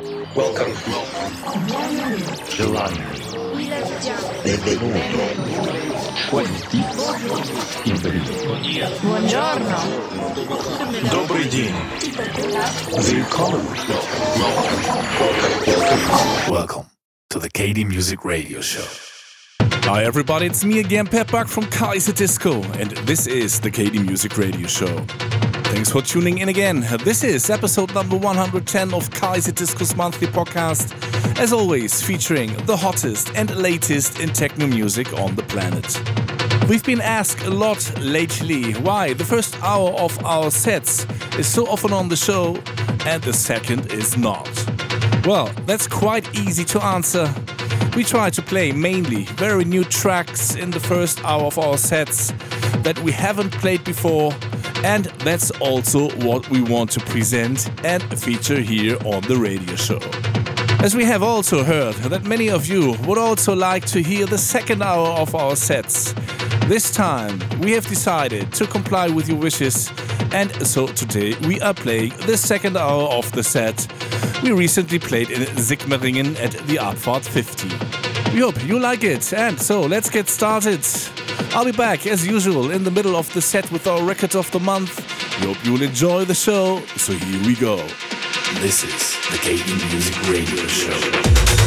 Welcome. Benvenuto. Benvenuto. Buongiorno. Добрый день. Willkommen. Welcome. Welcome to the KD Music Radio Show. Hi everybody, it's me again, Pep Buck from Kaiserdisco, and this is the KD Music Radio Show. Thanks for tuning in again. This is episode number 110 of Kaiserdisco's monthly podcast, as always featuring the hottest and latest in techno music on the planet. We've been asked a lot lately why the first hour of our sets is so often on the show and the second is not. Well, that's quite easy to answer. We try to play mainly very new tracks in the first hour of our sets that we haven't played before, and that's also what we want to present and feature here on the radio show. As we have also heard that many of you would also like to hear the second hour of our sets. This time we have decided to comply with your wishes, and so today we are playing the second hour of the set we recently played in Sigmaringen at the Abfahrt 50. We hope you like it, and so let's get started. I'll be back as usual in the middle of the set with our record of the month. We hope you'll enjoy the show, so here we go. This is the KD Music Radio Show.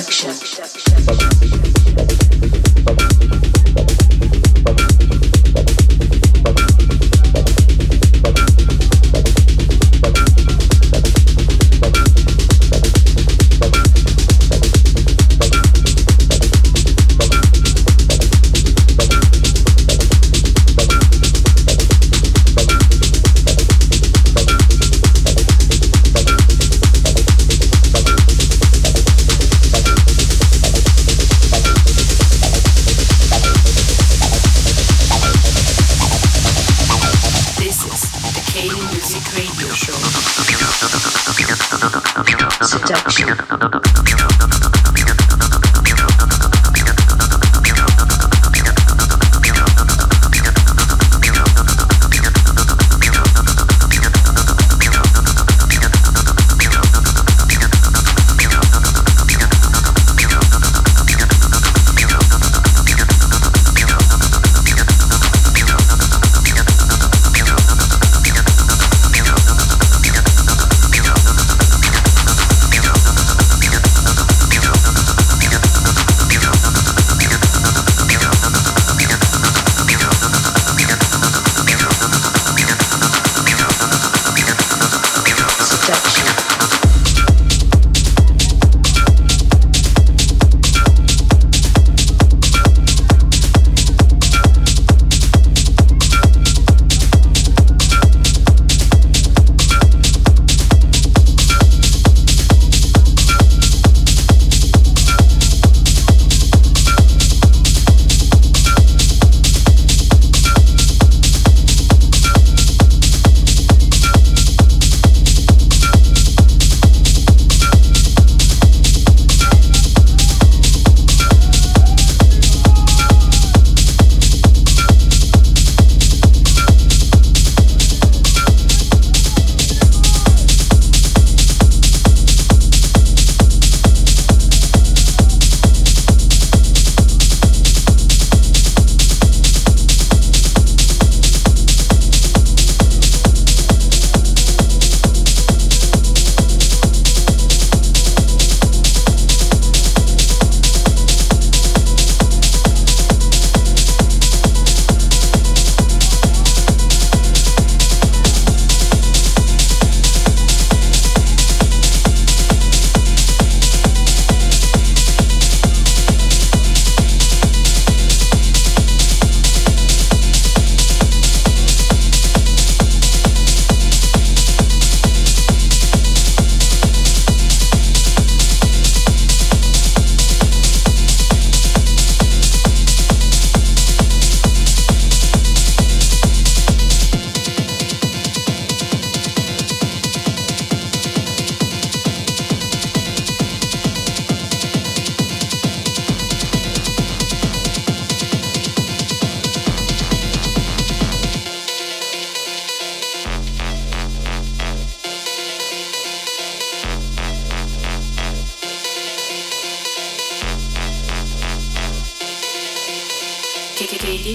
Seduction.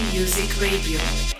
Music Radio.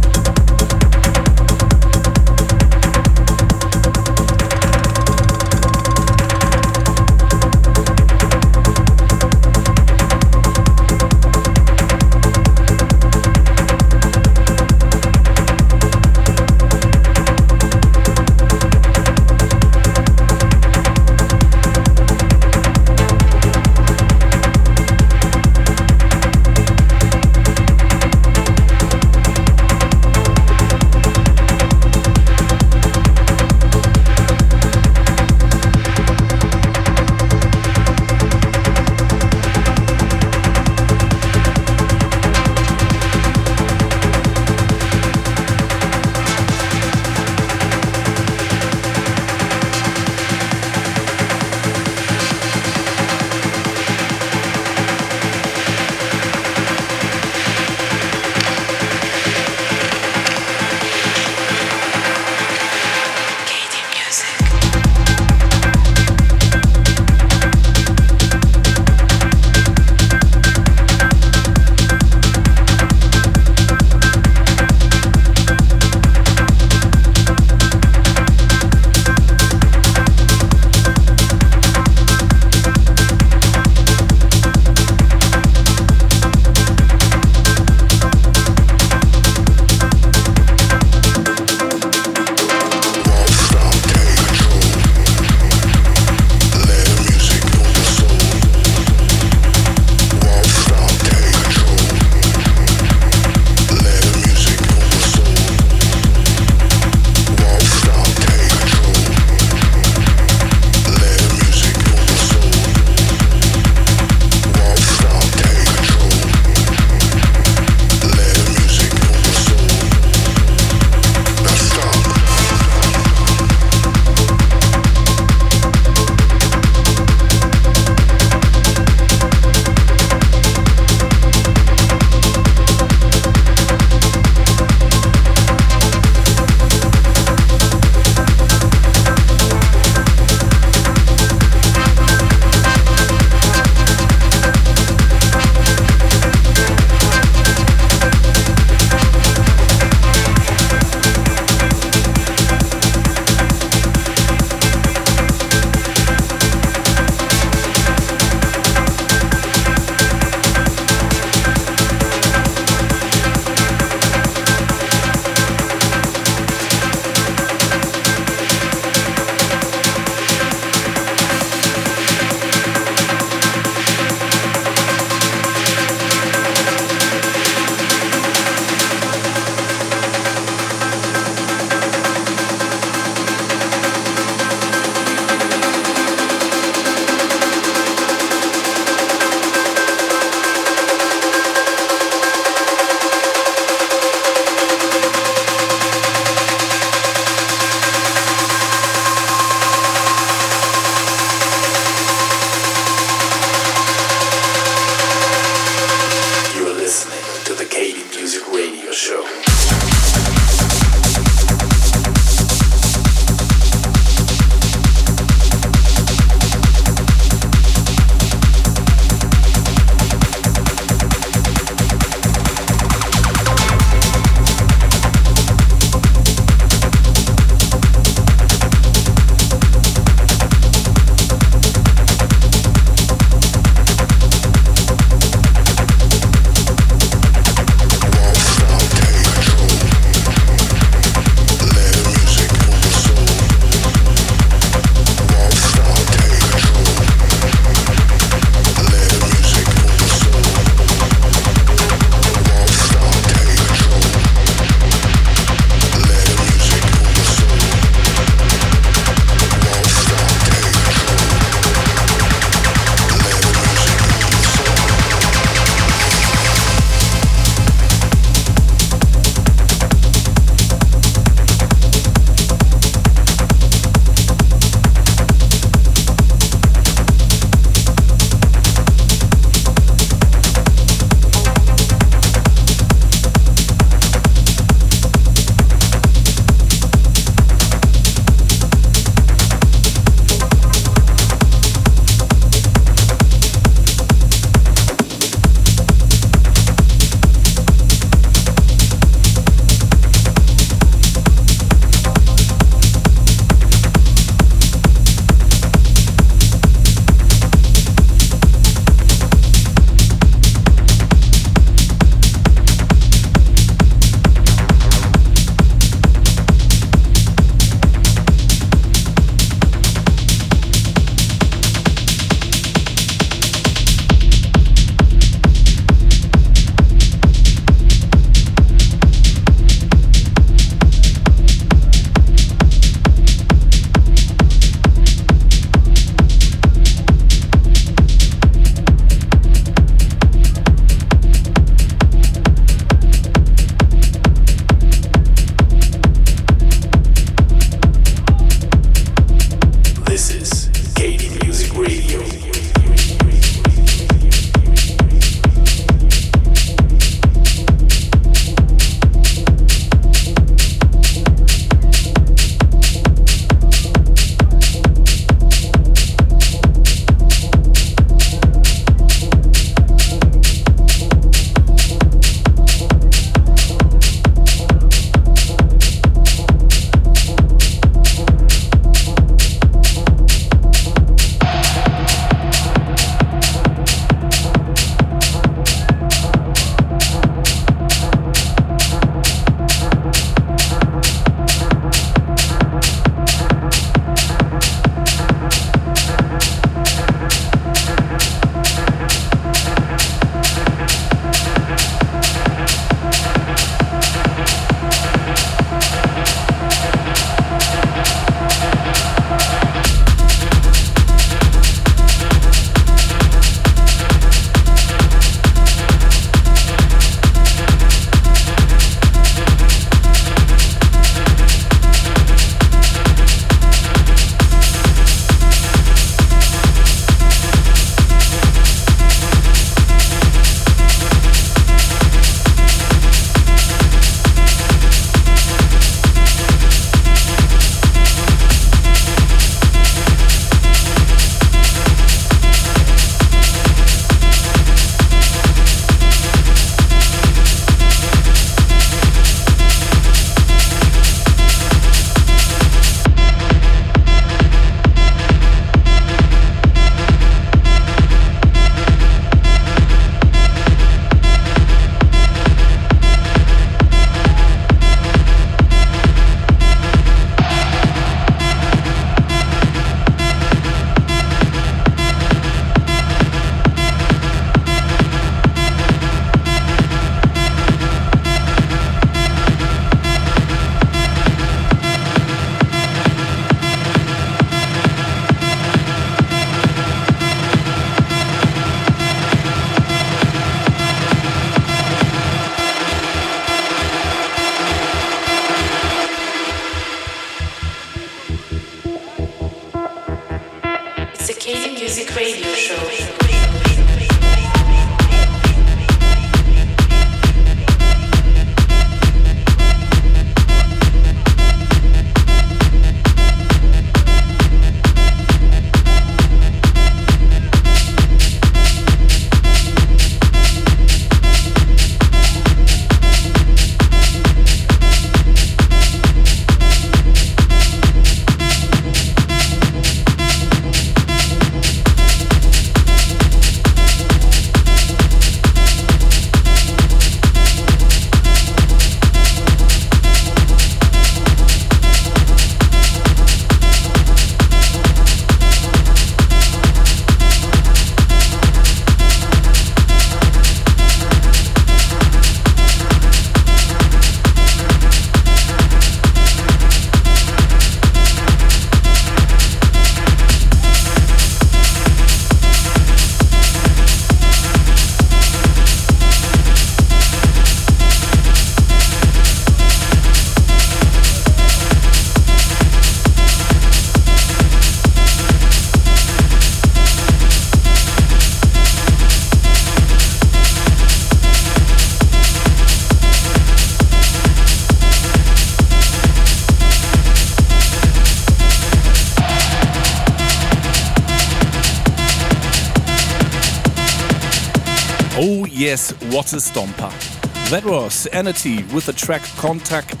What stomper. That was ENERTY with the track Kontakt,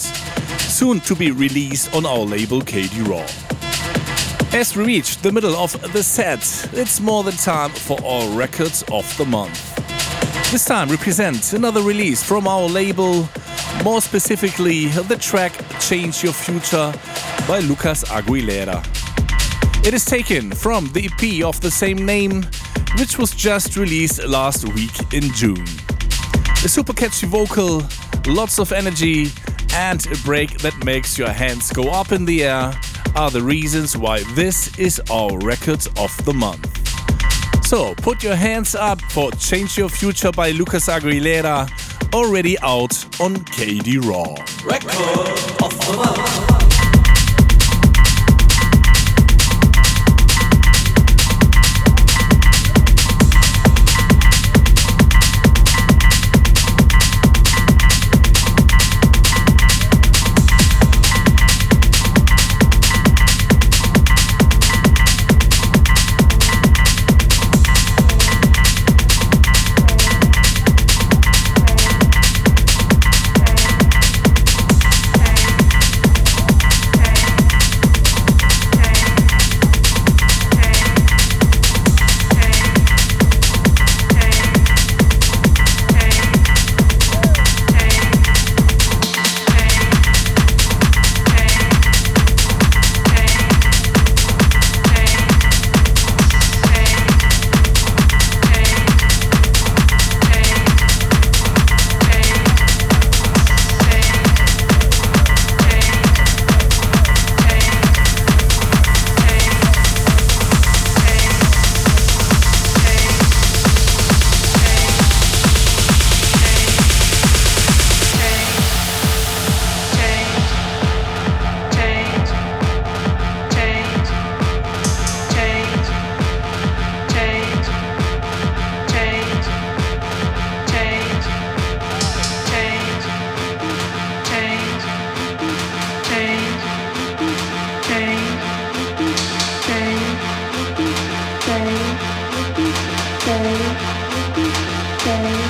soon to be released on our label KD Raw. As we reach the middle of the set, it's more than time for our records of the month. This time represents another release from our label, more specifically the track Change Your Future by Lucas Aguilera. It is taken from the EP of the same name which was just released last week in June. A super catchy vocal, lots of energy, and a break that makes your hands go up in the air are the reasons why this is our record of the month. So put your hands up for Change Your Future by Lucas Aguilera, already out on KD Raw. Record of the month. Okay.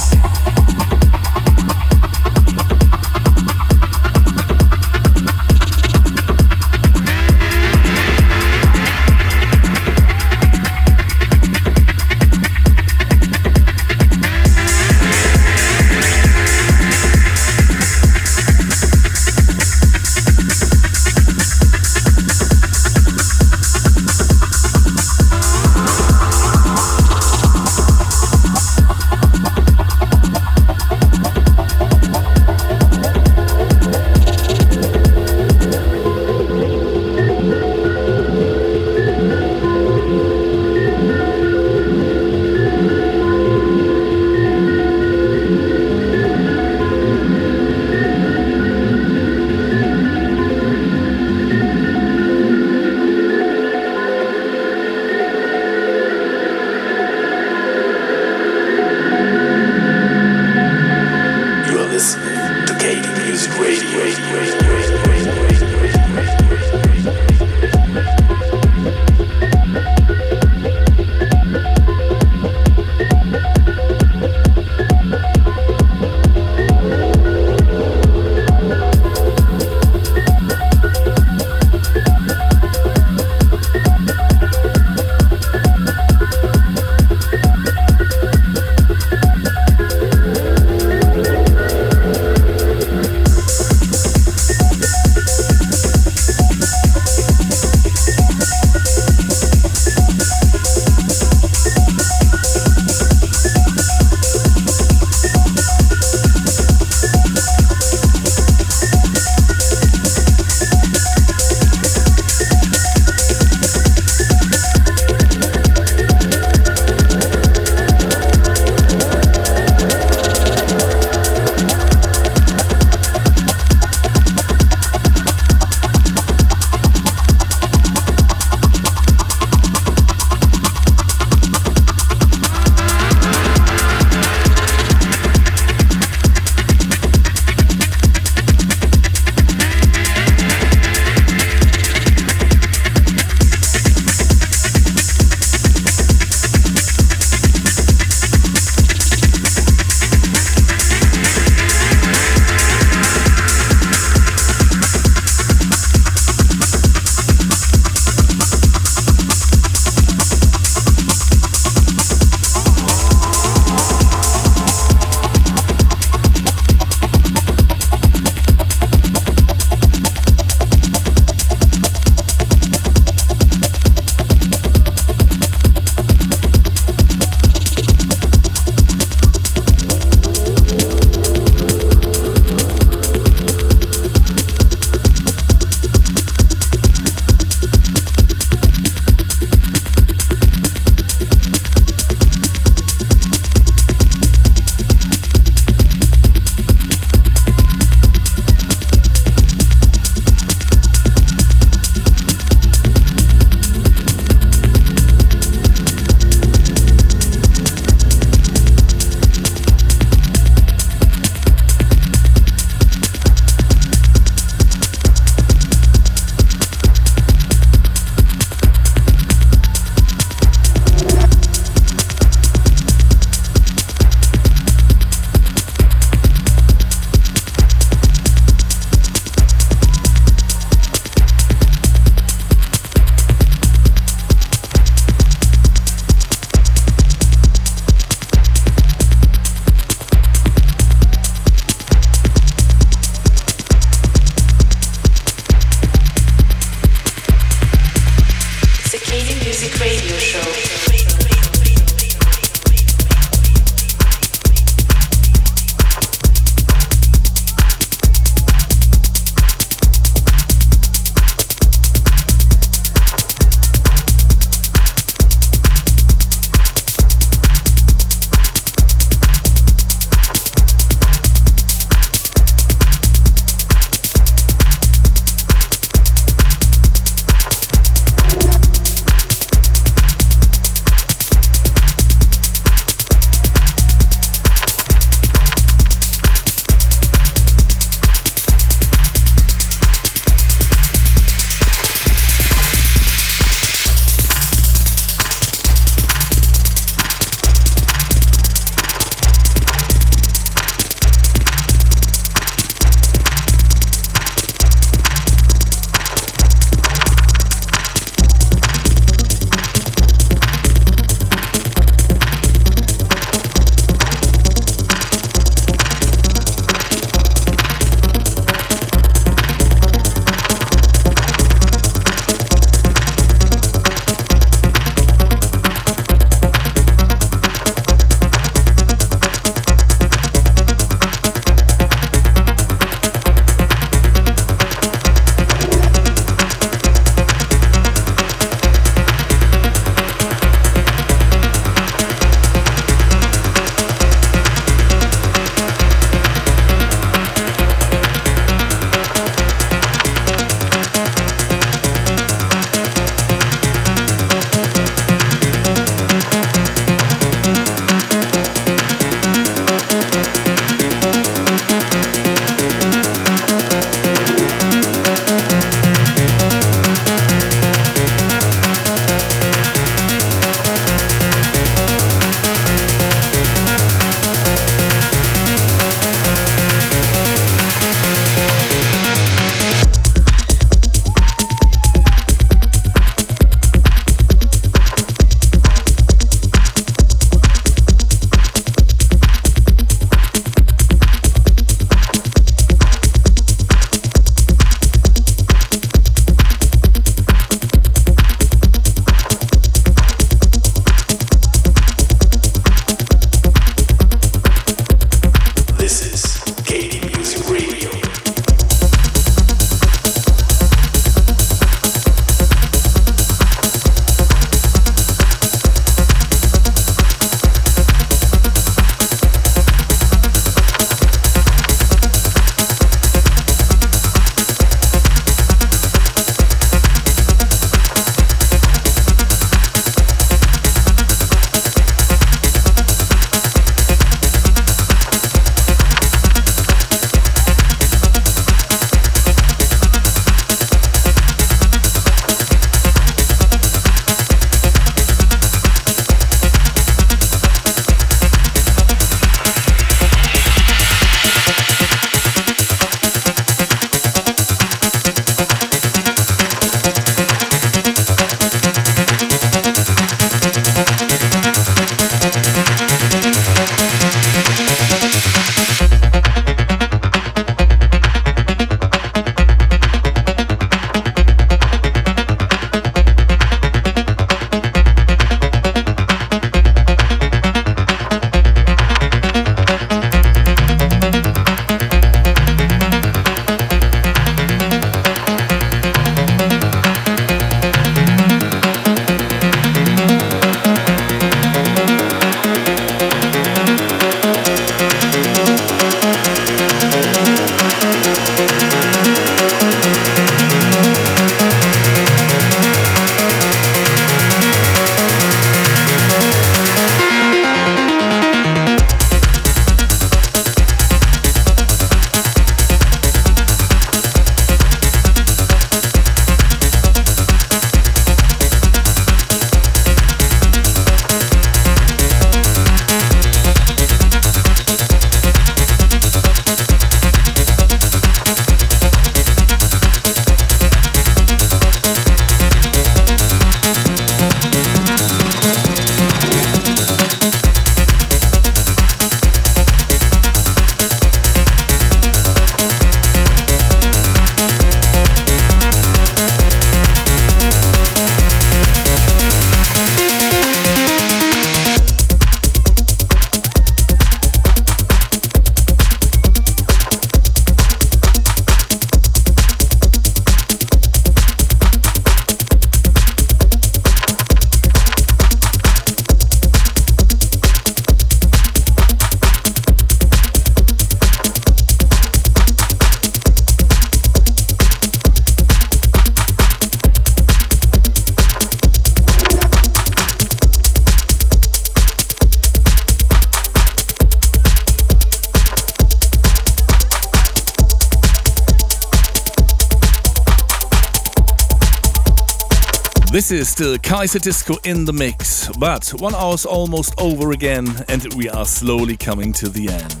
This is still Kaiserdisco in the mix, but one hour's almost over again and we are slowly coming to the end.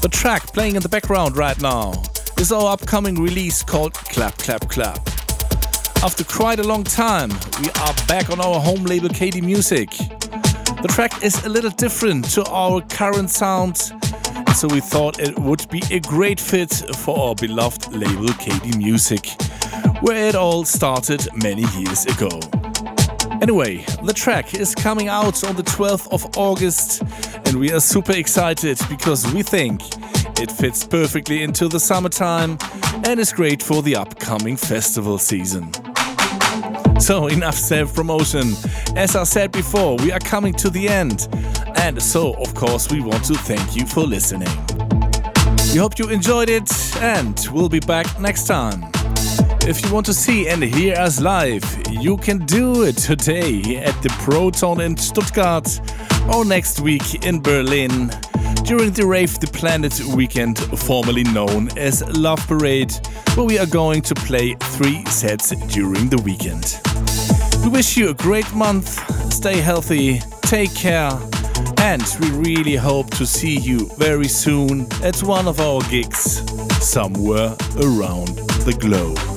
The track playing in the background right now is our upcoming release called Clap Clap Clap. After quite a long time, we are back on our home label KD Music. The track is a little different to our current sound, so we thought it would be a great fit for our beloved label KD Music where it all started many years ago. Anyway, the track is coming out on the 12th of August, and we are super excited because we think it fits perfectly into the summertime and is great for the upcoming festival season. So, enough self promotion. As I said before, we are coming to the end, and so, of course, we want to thank you for listening. We hope you enjoyed it, and we'll be back next time. If you want to see and hear us live, you can do it today at the Proton in Stuttgart or next week in Berlin during the Rave the Planet weekend, formerly known as Love Parade, where we are going to play three sets during the weekend. We wish you a great month, stay healthy, take care, and we really hope to see you very soon at one of our gigs somewhere around the globe.